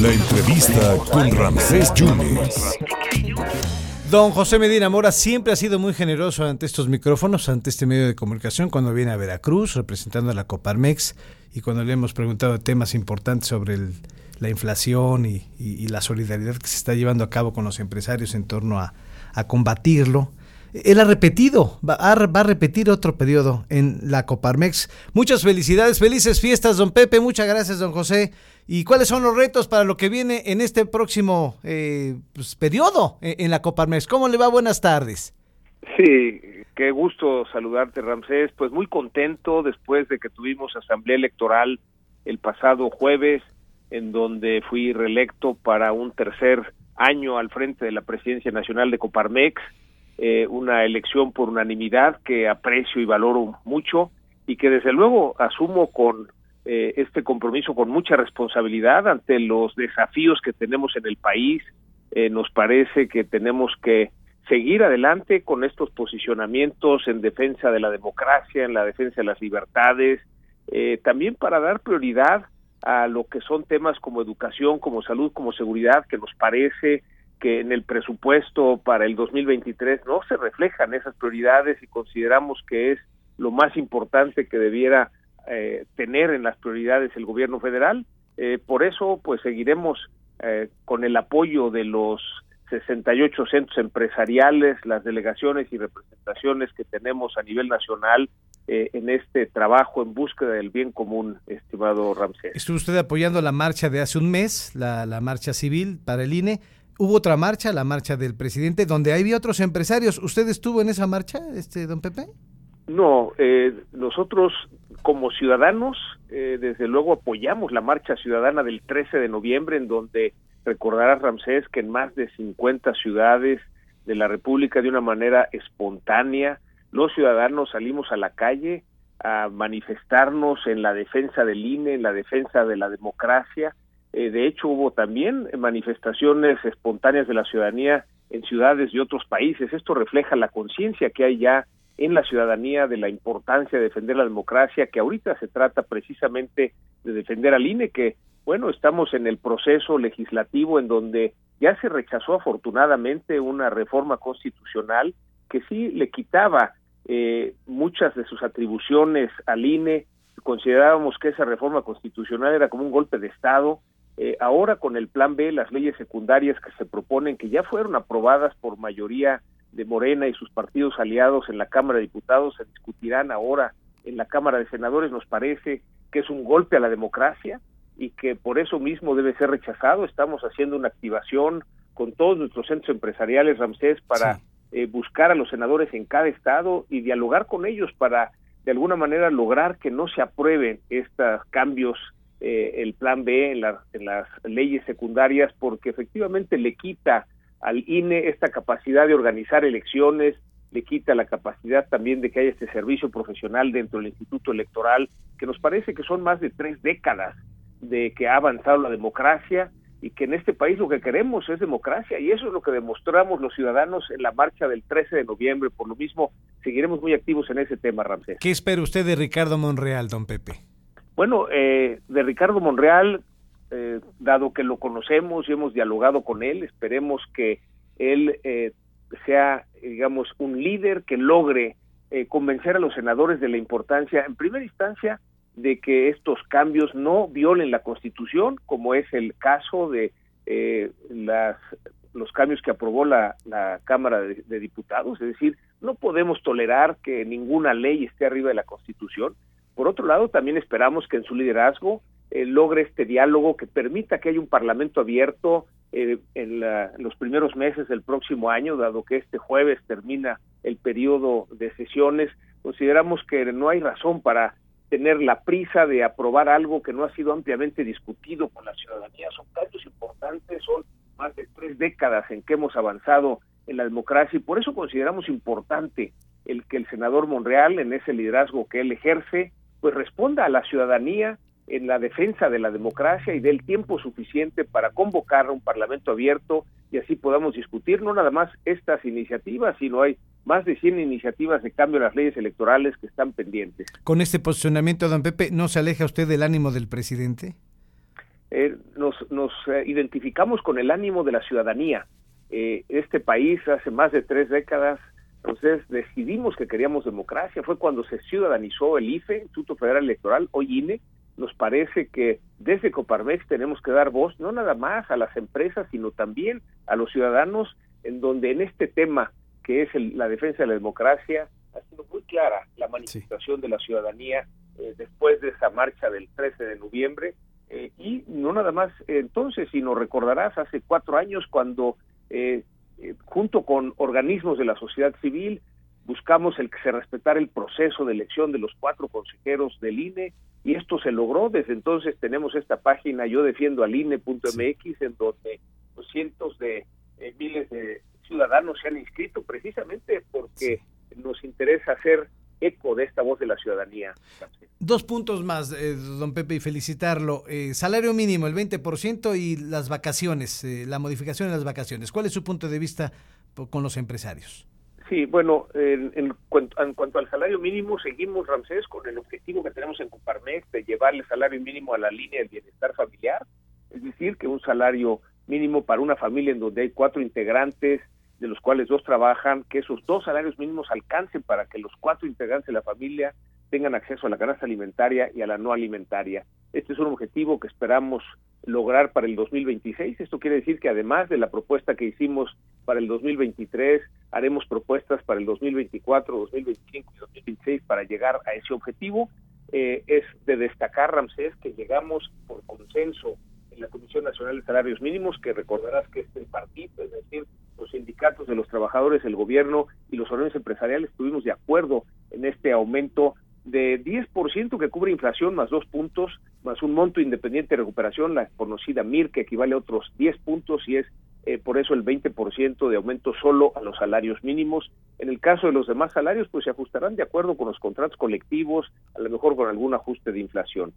La entrevista con Ramsés Yunes. Don José Medina Mora siempre ha sido muy generoso ante estos micrófonos, ante este medio de comunicación, cuando viene a Veracruz representando a la Coparmex y cuando le hemos preguntado temas importantes sobre la inflación y, la solidaridad que se está llevando a cabo con los empresarios en torno a, combatirlo. Él ha repetido, va a, va repetir otro periodo en la Coparmex. Muchas felicidades, felices fiestas, don Pepe, muchas gracias, don José. ¿Y cuáles son los retos para lo que viene en este próximo eh, pues, periodo en, la Coparmex? ¿Cómo le va? Buenas tardes. Sí, qué gusto saludarte, Ramsés. Pues muy contento después de que tuvimos asamblea electoral el pasado jueves, en donde fui reelecto para un tercer año al frente de la presidencia nacional de Coparmex, eh, una elección por unanimidad que aprecio y valoro mucho y que desde luego asumo con eh, este compromiso con mucha responsabilidad ante los desafíos que tenemos en el país. Eh, nos parece que tenemos que seguir adelante con estos posicionamientos en defensa de la democracia, en la defensa de las libertades, eh, también para dar prioridad a lo que son temas como educación, como salud, como seguridad, que nos parece que en el presupuesto para el 2023 no se reflejan esas prioridades y consideramos que es lo más importante que debiera eh, tener en las prioridades el gobierno federal. Eh, por eso, pues seguiremos eh, con el apoyo de los 68 centros empresariales, las delegaciones y representaciones que tenemos a nivel nacional en este trabajo en búsqueda del bien común, estimado Ramsey. Estuvo usted apoyando la marcha de hace un mes, la marcha civil para el INE. Hubo otra marcha, la marcha del presidente, donde había otros empresarios. ¿Usted estuvo en esa marcha, este don Pepe? No, eh, nosotros como ciudadanos, eh, desde luego apoyamos la marcha ciudadana del 13 de noviembre, en donde recordarás, Ramsés, que en más de 50 ciudades de la República, de una manera espontánea, los ciudadanos salimos a la calle a manifestarnos en la defensa del INE, en la defensa de la democracia. Eh, de hecho, hubo también manifestaciones espontáneas de la ciudadanía en ciudades de otros países. Esto refleja la conciencia que hay ya en la ciudadanía de la importancia de defender la democracia, que ahorita se trata precisamente de defender al INE, que bueno, estamos en el proceso legislativo en donde ya se rechazó afortunadamente una reforma constitucional que sí le quitaba eh, muchas de sus atribuciones al INE, considerábamos que esa reforma constitucional era como un golpe de Estado, eh, ahora con el plan B, las leyes secundarias que se proponen, que ya fueron aprobadas por mayoría de Morena y sus partidos aliados en la Cámara de Diputados se discutirán ahora en la Cámara de Senadores, nos parece que es un golpe a la democracia y que por eso mismo debe ser rechazado. Estamos haciendo una activación con todos nuestros centros empresariales, Ramsés, para eh, buscar a los senadores en cada estado y dialogar con ellos para de alguna manera lograr que no se aprueben estos cambios, eh, el plan B en, en las leyes secundarias, porque efectivamente le quita al INE esta capacidad de organizar elecciones, le quita la capacidad también de que haya este servicio profesional dentro del Instituto Electoral, que nos parece que son más de tres décadas de que ha avanzado la democracia y que en este país lo que queremos es democracia y eso es lo que demostramos los ciudadanos en la marcha del 13 de noviembre. Por lo mismo, seguiremos muy activos en ese tema, Ramsés. ¿Qué espera usted de Ricardo Monreal, don Pepe? Bueno, eh, de Ricardo Monreal eh, dado que lo conocemos y hemos dialogado con él, esperemos que él eh, sea, digamos, un líder que logre eh, convencer a los senadores de la importancia, en primera instancia, de que estos cambios no violen la Constitución, como es el caso de las, los cambios que aprobó la, Cámara de, de Diputados, es decir, no podemos tolerar que ninguna ley esté arriba de la Constitución. Por otro lado, también esperamos que en su liderazgo eh, logre este diálogo que permita que haya un parlamento abierto eh, en, los primeros meses del próximo año, dado que este jueves termina el periodo de sesiones, consideramos que no hay razón para tener la prisa de aprobar algo que no ha sido ampliamente discutido con la ciudadanía. Son cambios importantes, son más de tres décadas en que hemos avanzado en la democracia y por eso consideramos importante el que el senador Monreal, en ese liderazgo que él ejerce, pues responda a la ciudadanía en la defensa de la democracia y del tiempo suficiente para convocar a un parlamento abierto y así podamos discutir no nada más estas iniciativas, sino hay más de 100 iniciativas de cambio a las leyes electorales que están pendientes. Con este posicionamiento, don Pepe, ¿no se aleja usted del ánimo del presidente? eh, nos, nos eh, identificamos con el ánimo de la ciudadanía. Eh, este país hace más de tres décadas, entonces decidimos que queríamos democracia. Fue cuando se ciudadanizó el IFE, Instituto Federal Electoral, hoy INE. Nos parece que desde Coparmex tenemos que dar voz no nada más a las empresas, sino también a los ciudadanos, en donde en este tema que es la defensa de la democracia, ha sido muy clara la manifestación de la ciudadanía después de esa marcha del 13 de noviembre, eh, y no nada más entonces, sino recordarás hace cuatro años cuando eh, eh, junto con organismos de la sociedad civil buscamos el que se respetara el proceso de elección de los cuatro consejeros del INE y esto se logró. Desde entonces tenemos esta página yo defiendo al INE.mx en donde cientos de miles de ciudadanos se han inscrito precisamente porque nos interesa hacer eco de esta voz de la ciudadanía. Dos puntos más, eh, don Pepe, y felicitarlo. Eh, salario mínimo, el 20% y las vacaciones, eh, la modificación de las vacaciones. ¿Cuál es su punto de vista con los empresarios? Sí, bueno, en, en, cuanto, al salario mínimo, seguimos, Ramsés, con el objetivo que tenemos en Coparmex de llevarle salario mínimo a la línea del bienestar familiar, es decir, que un salario mínimo para una familia en donde hay cuatro integrantes, de los cuales dos trabajan, que esos dos salarios mínimos alcancen para que los cuatro integrantes de la familia tengan acceso a la canasta alimentaria y a la no alimentaria. Este es un objetivo que esperamos lograr para el 2026. Esto quiere decir que además de la propuesta que hicimos para el 2023, haremos propuestas para el 2024, 2025 y 2026 para llegar a ese objetivo. Eh, es de destacar, Ramsés, que llegamos por consenso en la Comisión Nacional de Salarios Mínimos, que recordarás que es el partido, es decir, los sindicatos de los trabajadores, el gobierno y los organismos empresariales estuvimos de acuerdo en este aumento de 10% que cubre inflación más dos puntos, más un monto independiente de recuperación, la conocida MIR, que equivale a otros 10 puntos y es eh, por eso el 20% de aumento solo a los salarios mínimos. En el caso de los demás salarios, pues se ajustarán de acuerdo con los contratos colectivos, a lo mejor con algún ajuste de inflación.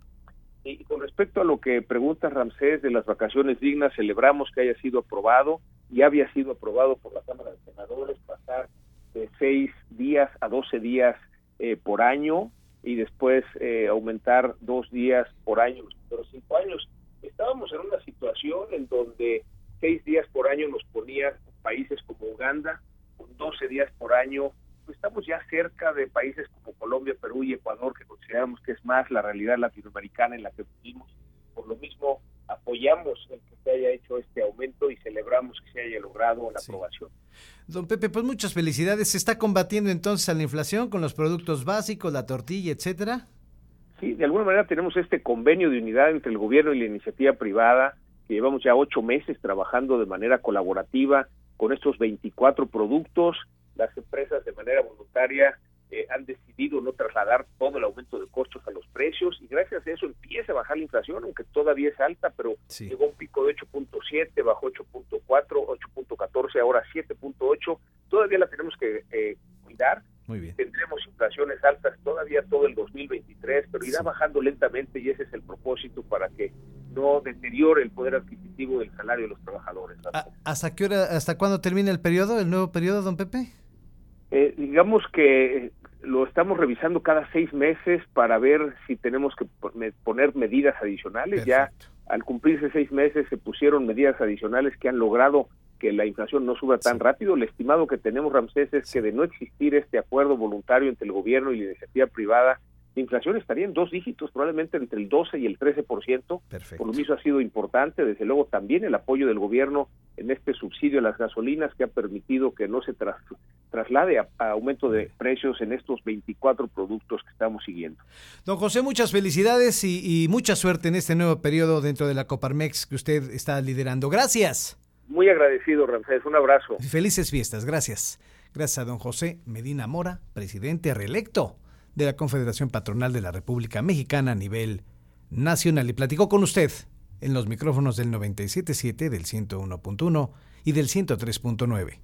Y con respecto a lo que pregunta Ramsés de las vacaciones dignas, celebramos que haya sido aprobado, ya había sido aprobado por la Cámara de Senadores pasar de seis días a doce días eh, por año y después eh, aumentar dos días por año los primeros cinco años. Estábamos en una situación en donde seis días por año nos ponían países como Uganda, con doce días por año pues estamos ya cerca de países como Colombia, Perú y Ecuador, que consideramos que es más la realidad latinoamericana en la que vivimos. Por lo mismo, apoyamos el que se haya hecho este aumento y celebramos que se haya logrado la aprobación. Don Pepe, pues muchas felicidades. ¿Se está combatiendo entonces a la inflación con los productos básicos, la tortilla, etcétera? Sí, de alguna manera tenemos este convenio de unidad entre el gobierno y la iniciativa privada, que llevamos ya ocho meses trabajando de manera colaborativa con estos 24 productos las empresas de manera voluntaria eh, han decidido no trasladar todo el aumento de costos a los precios y gracias a eso empieza a bajar la inflación, aunque todavía es alta, pero llegó un pico de 8.7, bajó 8.4, 8.14, ahora 7.8. Todavía la tenemos que eh, cuidar. Muy bien. Tendremos inflaciones altas todavía todo el 2023, pero irá bajando lentamente y ese es el propósito para que no deteriore el poder adquisitivo del salario de los trabajadores. ¿Hasta qué hora, hasta cuándo termina el periodo, el nuevo periodo, don Pepe? Eh, digamos que lo estamos revisando cada seis meses para ver si tenemos que poner medidas adicionales. Ya al cumplirse seis meses se pusieron medidas adicionales que han logrado que la inflación no suba tan rápido. El estimado que tenemos, Ramsés, es que de no existir este acuerdo voluntario entre el gobierno y la iniciativa privada, la inflación estaría en dos dígitos, probablemente entre el 12 y el 13%. Perfecto. Por lo mismo ha sido importante, desde luego, también el apoyo del gobierno en este subsidio a las gasolinas que ha permitido que no se traslade a, aumento de precios en estos 24 productos que estamos siguiendo. Don José, muchas felicidades y, y mucha suerte en este nuevo periodo dentro de la Coparmex que usted está liderando. Gracias. Muy agradecido, Ramsés. Un abrazo. Felices fiestas. Gracias. Gracias a don José Medina Mora, presidente reelecto de la Confederación Patronal de la República Mexicana a nivel nacional. Y platicó con usted en los micrófonos del 97.7, del 101.1 y del 103.9.